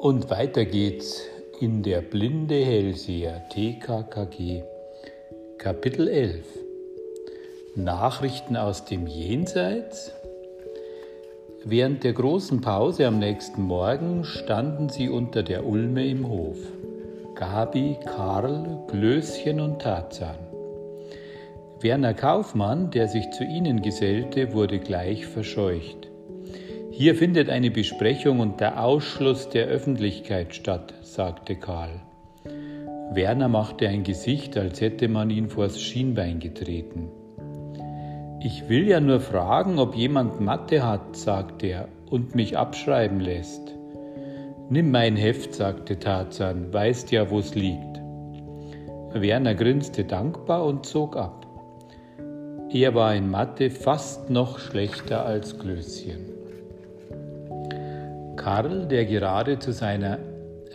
Und weiter geht's in der Blinde Hellseher TKKG Kapitel 11 Nachrichten aus dem Jenseits Während der großen Pause am nächsten Morgen standen sie unter der Ulme im Hof. Gabi, Karl, Glöschen und Tarzan. Werner Kaufmann, der sich zu ihnen gesellte, wurde gleich verscheucht. Hier findet eine Besprechung und der Ausschluss der Öffentlichkeit statt, sagte Karl. Werner machte ein Gesicht, als hätte man ihn vors Schienbein getreten. Ich will ja nur fragen, ob jemand Mathe hat, sagte er, und mich abschreiben lässt. Nimm mein Heft, sagte Tarzan, weißt ja, wo's liegt. Werner grinste dankbar und zog ab. Er war in Mathe fast noch schlechter als Klößchen. Karl, der gerade zu, seiner,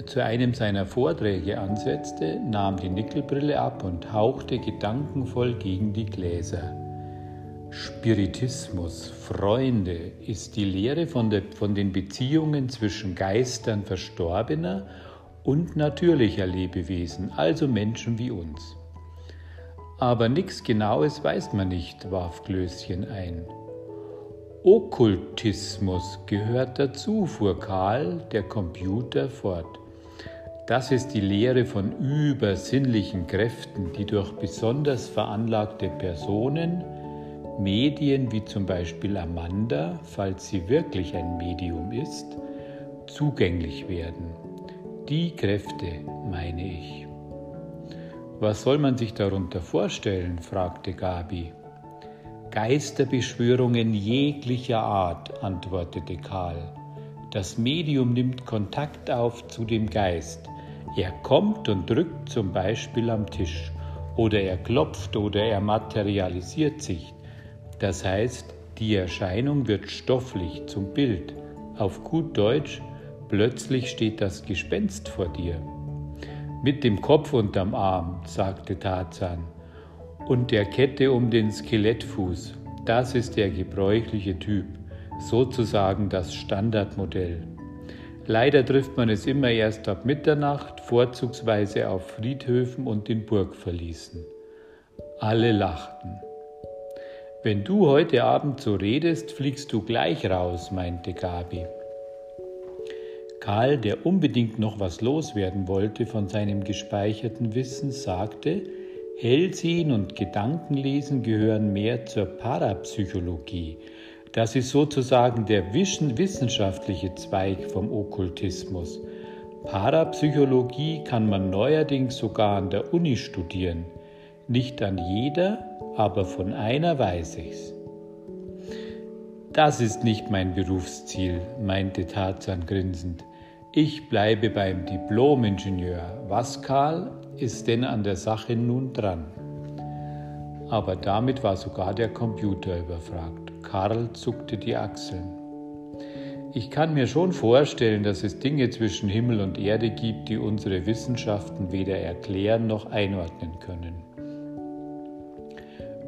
zu einem seiner Vorträge ansetzte, nahm die Nickelbrille ab und hauchte gedankenvoll gegen die Gläser. Spiritismus, Freunde, ist die Lehre von, der, von den Beziehungen zwischen Geistern Verstorbener und natürlicher Lebewesen, also Menschen wie uns. Aber nichts Genaues weiß man nicht, warf Klößchen ein. Okkultismus gehört dazu, fuhr Karl, der Computer, fort. Das ist die Lehre von übersinnlichen Kräften, die durch besonders veranlagte Personen, Medien wie zum Beispiel Amanda, falls sie wirklich ein Medium ist, zugänglich werden. Die Kräfte meine ich. Was soll man sich darunter vorstellen? fragte Gabi. Geisterbeschwörungen jeglicher Art, antwortete Karl. Das Medium nimmt Kontakt auf zu dem Geist. Er kommt und drückt zum Beispiel am Tisch oder er klopft oder er materialisiert sich. Das heißt, die Erscheinung wird stofflich zum Bild. Auf gut Deutsch, plötzlich steht das Gespenst vor dir. Mit dem Kopf unterm Arm, sagte Tarzan, und der Kette um den Skelettfuß. Das ist der gebräuchliche Typ, sozusagen das Standardmodell. Leider trifft man es immer erst ab Mitternacht, vorzugsweise auf Friedhöfen und in Burgverließen. Alle lachten. Wenn du heute Abend so redest, fliegst du gleich raus, meinte Gabi. Karl, der unbedingt noch was loswerden wollte von seinem gespeicherten Wissen, sagte, Hellsehen und Gedankenlesen gehören mehr zur Parapsychologie. Das ist sozusagen der wissenschaftliche Zweig vom Okkultismus. Parapsychologie kann man neuerdings sogar an der Uni studieren. Nicht an jeder, aber von einer weiß ich's. Das ist nicht mein Berufsziel, meinte Tarzan grinsend. Ich bleibe beim Diplomingenieur. Was, Karl, ist denn an der Sache nun dran? Aber damit war sogar der Computer überfragt. Karl zuckte die Achseln. Ich kann mir schon vorstellen, dass es Dinge zwischen Himmel und Erde gibt, die unsere Wissenschaften weder erklären noch einordnen können.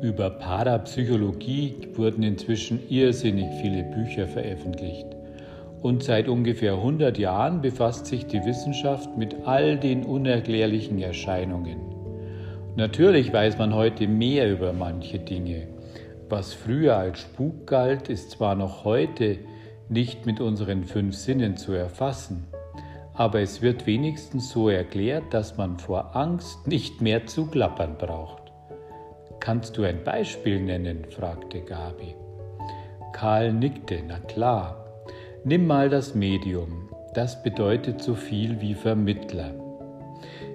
Über Parapsychologie wurden inzwischen irrsinnig viele Bücher veröffentlicht. Und seit ungefähr 100 Jahren befasst sich die Wissenschaft mit all den unerklärlichen Erscheinungen. Natürlich weiß man heute mehr über manche Dinge. Was früher als Spuk galt, ist zwar noch heute nicht mit unseren fünf Sinnen zu erfassen, aber es wird wenigstens so erklärt, dass man vor Angst nicht mehr zu klappern braucht. Kannst du ein Beispiel nennen? fragte Gabi. Karl nickte, na klar. Nimm mal das Medium. Das bedeutet so viel wie Vermittler.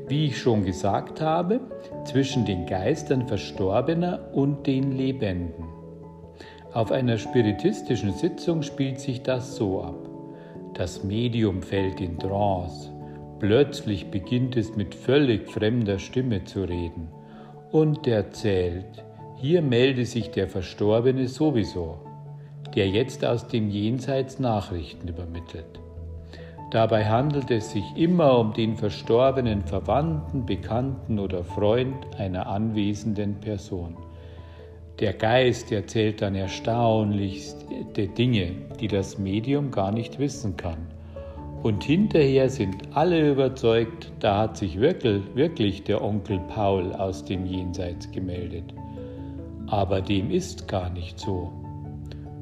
Wie ich schon gesagt habe, zwischen den Geistern Verstorbener und den Lebenden. Auf einer spiritistischen Sitzung spielt sich das so ab. Das Medium fällt in Trance. Plötzlich beginnt es mit völlig fremder Stimme zu reden und erzählt, hier melde sich der Verstorbene sowieso, der jetzt aus dem Jenseits Nachrichten übermittelt. Dabei handelt es sich immer um den verstorbenen Verwandten, Bekannten oder Freund einer anwesenden Person. Der Geist erzählt dann erstaunlichste Dinge, die das Medium gar nicht wissen kann. Und hinterher sind alle überzeugt, da hat sich wirklich, wirklich der Onkel Paul aus dem Jenseits gemeldet. Aber dem ist gar nicht so.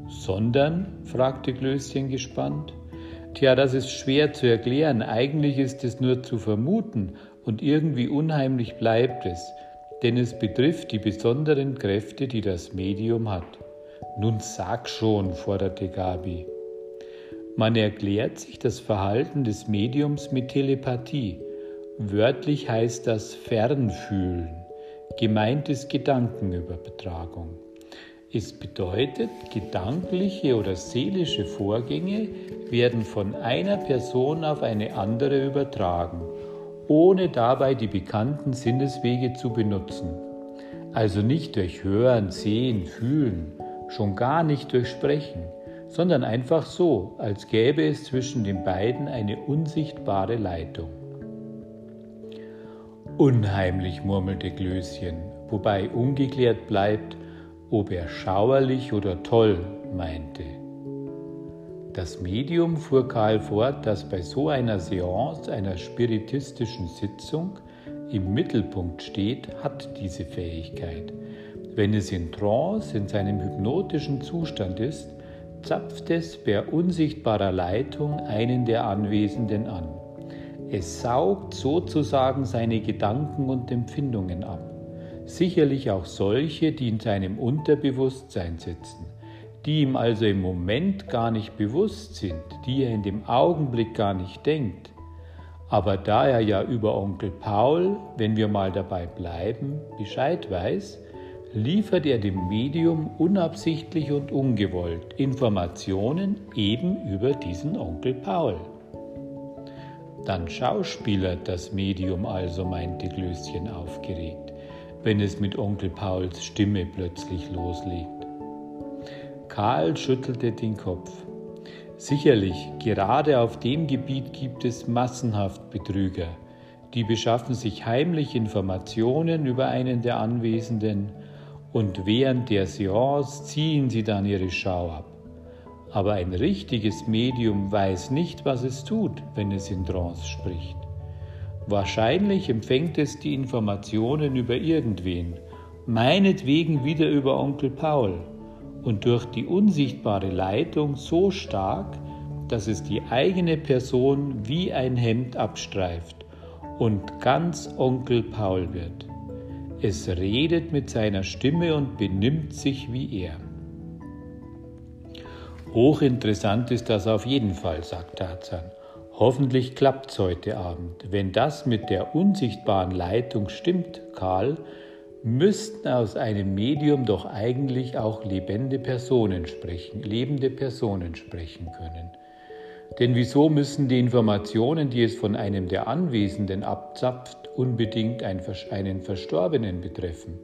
Sondern? fragte Klößchen gespannt. Tja, das ist schwer zu erklären. Eigentlich ist es nur zu vermuten und irgendwie unheimlich bleibt es, denn es betrifft die besonderen Kräfte, die das Medium hat. Nun sag schon, forderte Gabi. Man erklärt sich das Verhalten des Mediums mit Telepathie. Wörtlich heißt das Fernfühlen. Gemeint ist Gedankenübertragung. Es bedeutet, gedankliche oder seelische Vorgänge werden von einer Person auf eine andere übertragen, ohne dabei die bekannten Sinneswege zu benutzen. Also nicht durch Hören, Sehen, Fühlen, schon gar nicht durch Sprechen sondern einfach so, als gäbe es zwischen den beiden eine unsichtbare Leitung. Unheimlich, murmelte Glöschen, wobei ungeklärt bleibt, ob er schauerlich oder toll meinte. Das Medium fuhr Karl fort, das bei so einer Seance, einer spiritistischen Sitzung, im Mittelpunkt steht, hat diese Fähigkeit. Wenn es in Trance, in seinem hypnotischen Zustand ist, zapft es per unsichtbarer Leitung einen der Anwesenden an. Es saugt sozusagen seine Gedanken und Empfindungen ab, sicherlich auch solche, die in seinem Unterbewusstsein sitzen, die ihm also im Moment gar nicht bewusst sind, die er in dem Augenblick gar nicht denkt. Aber da er ja über Onkel Paul, wenn wir mal dabei bleiben, Bescheid weiß, liefert er dem Medium unabsichtlich und ungewollt Informationen eben über diesen Onkel Paul. Dann schauspielert das Medium also, meinte Glöschen aufgeregt, wenn es mit Onkel Pauls Stimme plötzlich loslegt. Karl schüttelte den Kopf. Sicherlich, gerade auf dem Gebiet gibt es massenhaft Betrüger. Die beschaffen sich heimlich Informationen über einen der Anwesenden und während der Seance ziehen sie dann ihre Schau ab. Aber ein richtiges Medium weiß nicht, was es tut, wenn es in Trance spricht. Wahrscheinlich empfängt es die Informationen über irgendwen, meinetwegen wieder über Onkel Paul, und durch die unsichtbare Leitung so stark, dass es die eigene Person wie ein Hemd abstreift und ganz Onkel Paul wird. Es redet mit seiner Stimme und benimmt sich wie er. Hochinteressant ist das auf jeden Fall, sagt Tarzan. Hoffentlich klappt's heute Abend. Wenn das mit der unsichtbaren Leitung stimmt, Karl, müssten aus einem Medium doch eigentlich auch lebende Personen sprechen, lebende Personen sprechen können. Denn wieso müssen die Informationen, die es von einem der Anwesenden abzapft, unbedingt einen Verstorbenen betreffen.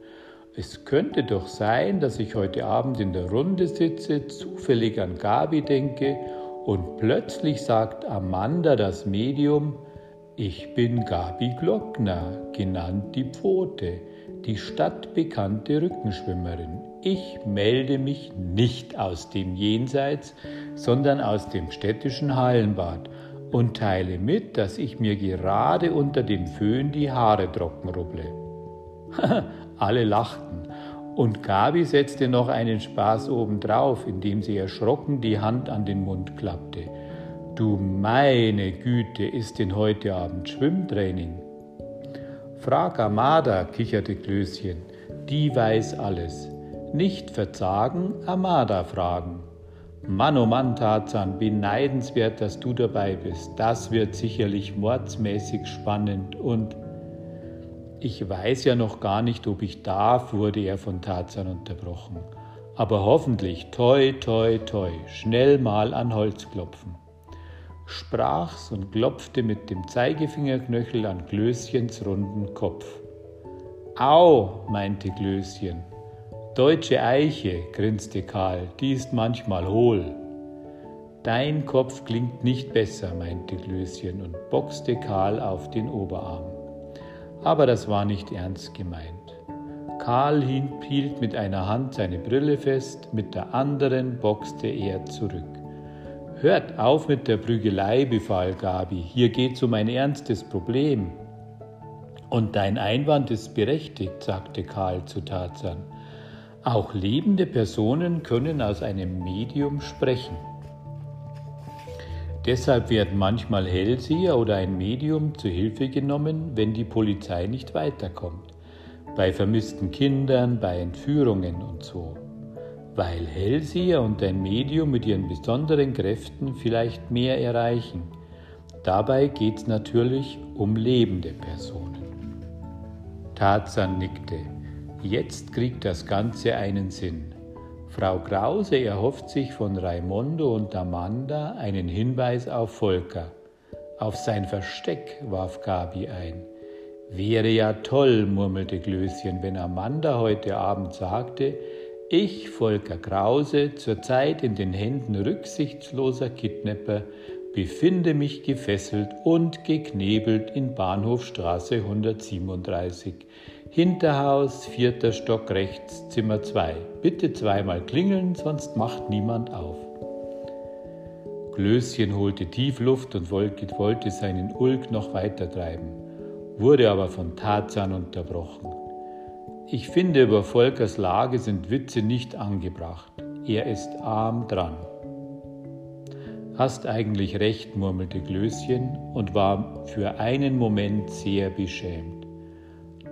Es könnte doch sein, dass ich heute Abend in der Runde sitze, zufällig an Gabi denke und plötzlich sagt Amanda das Medium, ich bin Gabi Glockner, genannt die Pfote, die stadtbekannte Rückenschwimmerin. Ich melde mich nicht aus dem Jenseits, sondern aus dem städtischen Hallenbad und teile mit, dass ich mir gerade unter dem Föhn die Haare trocken rubble. Alle lachten und Gabi setzte noch einen Spaß obendrauf, indem sie erschrocken die Hand an den Mund klappte. Du meine Güte, ist denn heute Abend Schwimmtraining? Frag Amada, kicherte Klößchen, die weiß alles. Nicht verzagen, Amada fragen. Mann, oh Mann, Tarzan, beneidenswert, dass du dabei bist. Das wird sicherlich mordsmäßig spannend und ich weiß ja noch gar nicht, ob ich darf, wurde er von Tarzan unterbrochen. Aber hoffentlich, toi, toi, toi, schnell mal an Holz klopfen. Sprach's und klopfte mit dem Zeigefingerknöchel an Glöschens runden Kopf. Au, meinte Glöschen, Deutsche Eiche, grinste Karl, die ist manchmal hohl. Dein Kopf klingt nicht besser, meinte Klößchen und boxte Karl auf den Oberarm. Aber das war nicht ernst gemeint. Karl hielt mit einer Hand seine Brille fest, mit der anderen boxte er zurück. Hört auf mit der Prügelei, befahl Gabi. Hier geht's um ein ernstes Problem. Und dein Einwand ist berechtigt, sagte Karl zu Tarzan. Auch lebende Personen können aus einem Medium sprechen. Deshalb werden manchmal Hellseher oder ein Medium zu Hilfe genommen, wenn die Polizei nicht weiterkommt. Bei vermissten Kindern, bei Entführungen und so. Weil Hellseher und ein Medium mit ihren besonderen Kräften vielleicht mehr erreichen. Dabei geht es natürlich um lebende Personen. Tarzan nickte. Jetzt kriegt das Ganze einen Sinn. Frau Krause erhofft sich von Raimondo und Amanda einen Hinweis auf Volker. Auf sein Versteck warf Gabi ein. Wäre ja toll, murmelte Glöschen, wenn Amanda heute Abend sagte, ich, Volker Krause, zurzeit in den Händen rücksichtsloser Kidnapper, befinde mich gefesselt und geknebelt in Bahnhofstraße 137 Hinterhaus, vierter Stock rechts, Zimmer 2. Bitte zweimal klingeln, sonst macht niemand auf. Klößchen holte tief Luft und wollte seinen Ulk noch weiter treiben, wurde aber von Tarzan unterbrochen. Ich finde, über Volkers Lage sind Witze nicht angebracht. Er ist arm dran. Hast eigentlich recht, murmelte Klößchen und war für einen Moment sehr beschämt.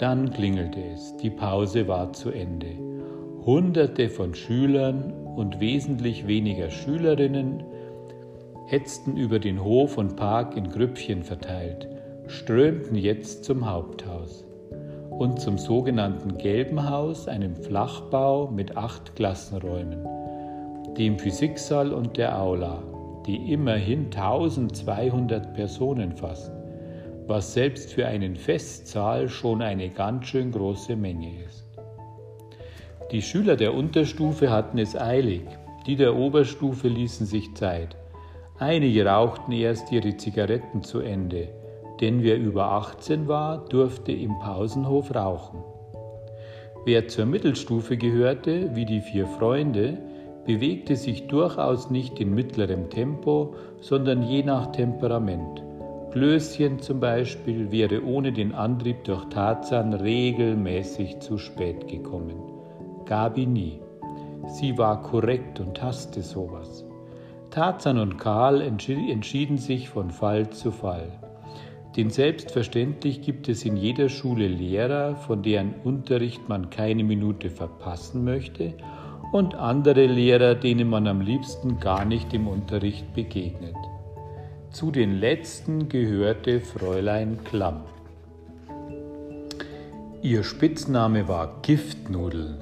Dann klingelte es, die Pause war zu Ende. Hunderte von Schülern und wesentlich weniger Schülerinnen hetzten über den Hof und Park in Grüppchen verteilt, strömten jetzt zum Haupthaus und zum sogenannten Gelben Haus, einem Flachbau mit acht Klassenräumen, dem Physiksaal und der Aula, die immerhin 1200 Personen fassen was selbst für einen Festsaal schon eine ganz schön große Menge ist. Die Schüler der Unterstufe hatten es eilig, die der Oberstufe ließen sich Zeit. Einige rauchten erst ihre Zigaretten zu Ende, denn wer über 18 war, durfte im Pausenhof rauchen. Wer zur Mittelstufe gehörte, wie die vier Freunde, bewegte sich durchaus nicht in mittlerem Tempo, sondern je nach Temperament. Klößchen zum Beispiel wäre ohne den Antrieb durch Tarzan regelmäßig zu spät gekommen. Gabi nie. Sie war korrekt und hasste sowas. Tarzan und Karl entschieden sich von Fall zu Fall. Denn selbstverständlich gibt es in jeder Schule Lehrer, von deren Unterricht man keine Minute verpassen möchte, und andere Lehrer, denen man am liebsten gar nicht im Unterricht begegnet. Zu den letzten gehörte Fräulein Klamm. Ihr Spitzname war Giftnudel,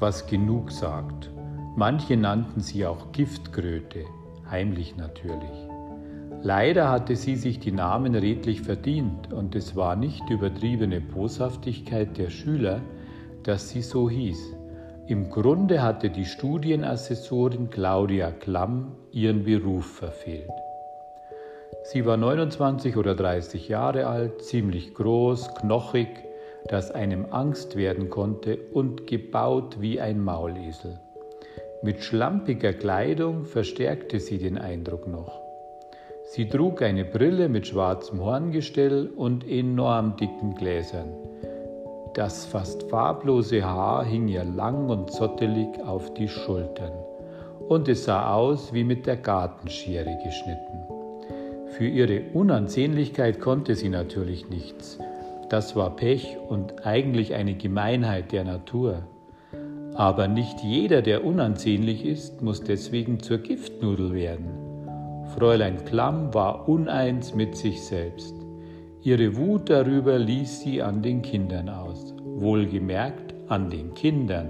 was genug sagt. Manche nannten sie auch Giftkröte, heimlich natürlich. Leider hatte sie sich die Namen redlich verdient und es war nicht übertriebene Boshaftigkeit der Schüler, dass sie so hieß. Im Grunde hatte die Studienassessorin Claudia Klamm ihren Beruf verfehlt. Sie war 29 oder 30 Jahre alt, ziemlich groß, knochig, dass einem Angst werden konnte und gebaut wie ein Maulesel. Mit schlampiger Kleidung verstärkte sie den Eindruck noch. Sie trug eine Brille mit schwarzem Horngestell und enorm dicken Gläsern. Das fast farblose Haar hing ihr lang und zottelig auf die Schultern und es sah aus wie mit der Gartenschere geschnitten. Für ihre Unansehnlichkeit konnte sie natürlich nichts. Das war Pech und eigentlich eine Gemeinheit der Natur. Aber nicht jeder, der unansehnlich ist, muss deswegen zur Giftnudel werden. Fräulein Klamm war uneins mit sich selbst. Ihre Wut darüber ließ sie an den Kindern aus. Wohlgemerkt an den Kindern.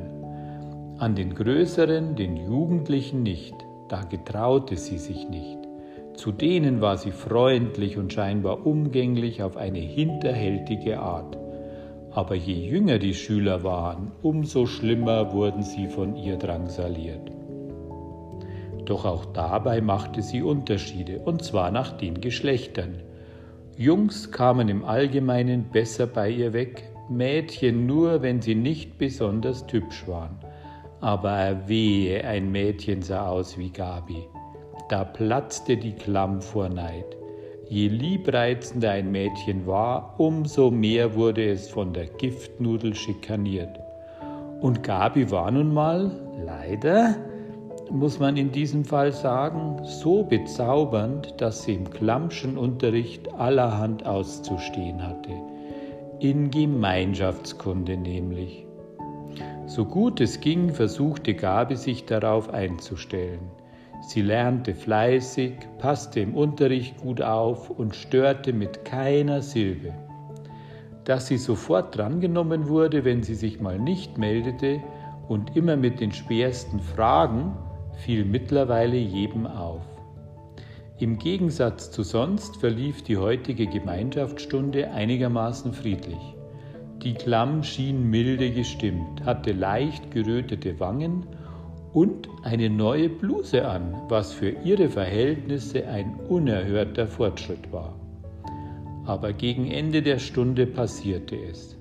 An den Größeren, den Jugendlichen nicht. Da getraute sie sich nicht. Zu denen war sie freundlich und scheinbar umgänglich auf eine hinterhältige Art. Aber je jünger die Schüler waren, umso schlimmer wurden sie von ihr drangsaliert. Doch auch dabei machte sie Unterschiede, und zwar nach den Geschlechtern. Jungs kamen im Allgemeinen besser bei ihr weg, Mädchen nur, wenn sie nicht besonders hübsch waren. Aber wehe, ein Mädchen sah aus wie Gabi. Da platzte die Klamm vor Neid. Je liebreizender ein Mädchen war, umso mehr wurde es von der Giftnudel schikaniert. Und Gabi war nun mal, leider, muss man in diesem Fall sagen, so bezaubernd, dass sie im Klammschen Unterricht allerhand auszustehen hatte. In Gemeinschaftskunde nämlich. So gut es ging, versuchte Gabi sich darauf einzustellen. Sie lernte fleißig, passte im Unterricht gut auf und störte mit keiner Silbe. Dass sie sofort drangenommen wurde, wenn sie sich mal nicht meldete und immer mit den schwersten Fragen, fiel mittlerweile jedem auf. Im Gegensatz zu sonst verlief die heutige Gemeinschaftsstunde einigermaßen friedlich. Die Klamm schien milde gestimmt, hatte leicht gerötete Wangen und eine neue Bluse an, was für ihre Verhältnisse ein unerhörter Fortschritt war. Aber gegen Ende der Stunde passierte es.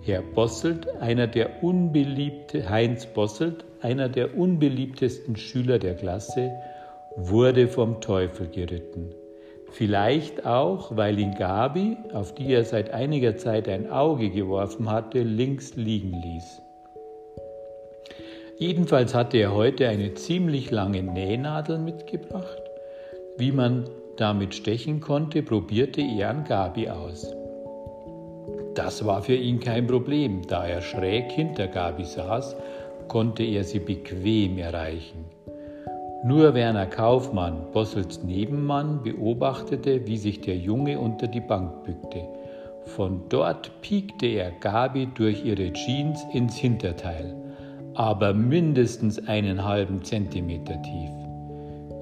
Herr Bosselt, einer der unbeliebte, Heinz Bosselt, einer der unbeliebtesten Schüler der Klasse, wurde vom Teufel geritten. Vielleicht auch, weil ihn Gabi, auf die er seit einiger Zeit ein Auge geworfen hatte, links liegen ließ. Jedenfalls hatte er heute eine ziemlich lange Nähnadel mitgebracht. Wie man damit stechen konnte, probierte er an Gabi aus. Das war für ihn kein Problem, da er schräg hinter Gabi saß, konnte er sie bequem erreichen. Nur Werner Kaufmann, Bossels Nebenmann, beobachtete, wie sich der Junge unter die Bank bückte. Von dort piekte er Gabi durch ihre Jeans ins Hinterteil aber mindestens einen halben Zentimeter tief.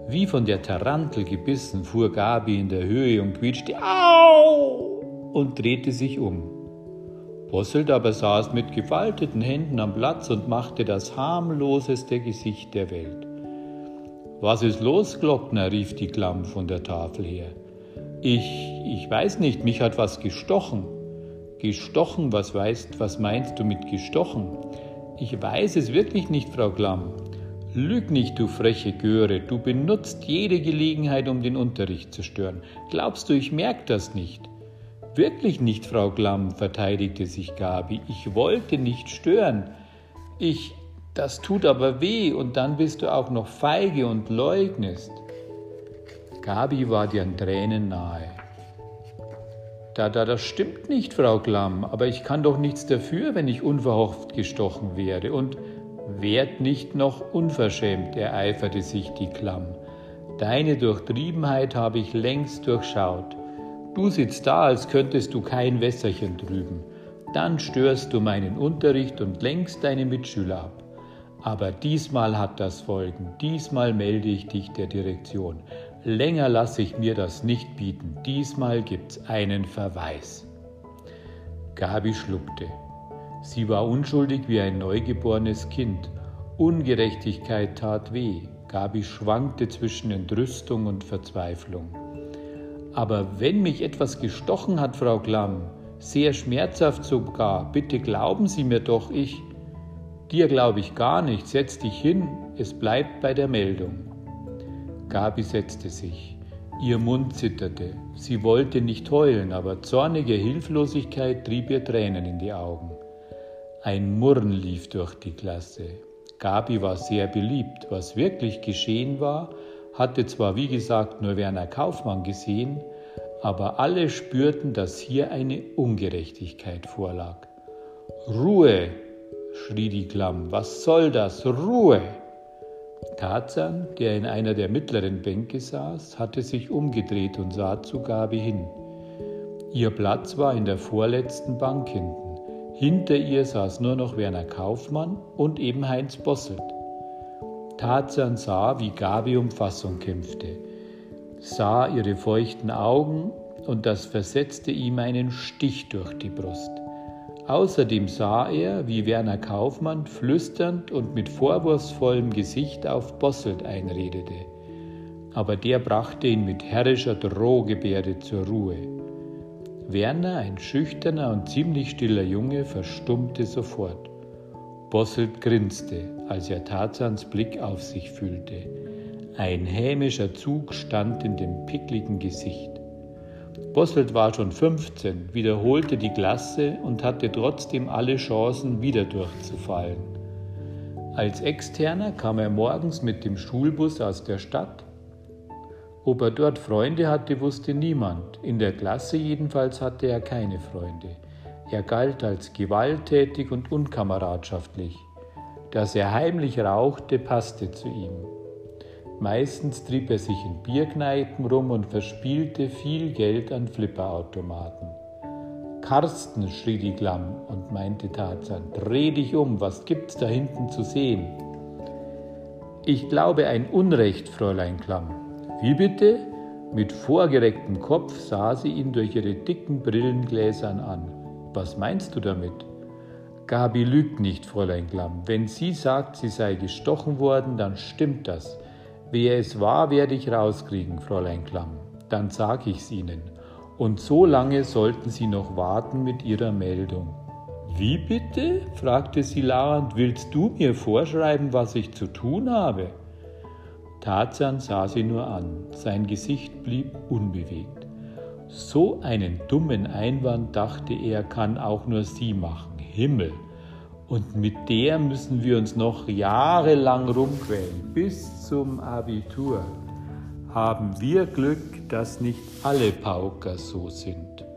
Wie von der Tarantel gebissen fuhr Gabi in der Höhe und quietschte Au! und drehte sich um. Bosselt aber saß mit gefalteten Händen am Platz und machte das harmloseste Gesicht der Welt. Was ist los, Glockner? rief die Klamm von der Tafel her. Ich, ich weiß nicht, mich hat was gestochen. Gestochen, was weißt, was meinst du mit gestochen? Ich weiß es wirklich nicht, Frau Klamm. Lüg nicht, du freche Göre, du benutzt jede Gelegenheit, um den Unterricht zu stören. Glaubst du, ich merke das nicht? Wirklich nicht, Frau Klamm, verteidigte sich Gabi. Ich wollte nicht stören. Ich, das tut aber weh und dann bist du auch noch feige und leugnest. Gabi war dir an Tränen nahe. Da, da, das stimmt nicht, Frau Klamm, aber ich kann doch nichts dafür, wenn ich unverhofft gestochen werde. Und werd nicht noch unverschämt, ereiferte sich die Klamm. Deine Durchtriebenheit habe ich längst durchschaut. Du sitzt da, als könntest du kein Wässerchen trüben. Dann störst du meinen Unterricht und lenkst deine Mitschüler ab. Aber diesmal hat das Folgen. Diesmal melde ich dich der Direktion. Länger lasse ich mir das nicht bieten. Diesmal gibt's einen Verweis. Gabi schluckte. Sie war unschuldig wie ein neugeborenes Kind. Ungerechtigkeit tat weh. Gabi schwankte zwischen Entrüstung und Verzweiflung. Aber wenn mich etwas gestochen hat, Frau Klamm, sehr schmerzhaft sogar, bitte glauben Sie mir doch, ich. Dir glaube ich gar nicht, setz dich hin, es bleibt bei der Meldung. Gabi setzte sich. Ihr Mund zitterte. Sie wollte nicht heulen, aber zornige Hilflosigkeit trieb ihr Tränen in die Augen. Ein Murren lief durch die Klasse. Gabi war sehr beliebt. Was wirklich geschehen war, hatte zwar wie gesagt nur Werner Kaufmann gesehen, aber alle spürten, dass hier eine Ungerechtigkeit vorlag. Ruhe, schrie die Klamm, was soll das? Ruhe! Tarzan, der in einer der mittleren Bänke saß, hatte sich umgedreht und sah zu Gabi hin. Ihr Platz war in der vorletzten Bank hinten. Hinter ihr saß nur noch Werner Kaufmann und eben Heinz Bosselt. Tarzan sah, wie Gabi um Fassung kämpfte, sah ihre feuchten Augen und das versetzte ihm einen Stich durch die Brust. Außerdem sah er, wie Werner Kaufmann flüsternd und mit vorwurfsvollem Gesicht auf Bosselt einredete. Aber der brachte ihn mit herrischer Drohgebärde zur Ruhe. Werner, ein schüchterner und ziemlich stiller Junge, verstummte sofort. Bosselt grinste, als er Tarzans Blick auf sich fühlte. Ein hämischer Zug stand in dem pickligen Gesicht. Bosselt war schon 15, wiederholte die Klasse und hatte trotzdem alle Chancen, wieder durchzufallen. Als Externer kam er morgens mit dem Schulbus aus der Stadt. Ob er dort Freunde hatte, wusste niemand. In der Klasse jedenfalls hatte er keine Freunde. Er galt als gewalttätig und unkameradschaftlich. Dass er heimlich rauchte, passte zu ihm. Meistens trieb er sich in Bierkneipen rum und verspielte viel Geld an Flipperautomaten. Karsten, schrie die Klamm und meinte Tarzan, dreh dich um, was gibt's da hinten zu sehen? Ich glaube ein Unrecht, Fräulein Klamm. Wie bitte? Mit vorgerecktem Kopf sah sie ihn durch ihre dicken Brillengläsern an. Was meinst du damit? Gabi lügt nicht, Fräulein Klamm. Wenn sie sagt, sie sei gestochen worden, dann stimmt das. Wer es war, werde ich rauskriegen, Fräulein Klamm. Dann sag ich's Ihnen. Und so lange sollten Sie noch warten mit Ihrer Meldung. Wie bitte? fragte sie lauernd. Willst du mir vorschreiben, was ich zu tun habe? Tarzan sah sie nur an. Sein Gesicht blieb unbewegt. So einen dummen Einwand, dachte er, kann auch nur sie machen. Himmel! Und mit der müssen wir uns noch jahrelang rumquälen, bis zum Abitur. Haben wir Glück, dass nicht alle Pauker so sind.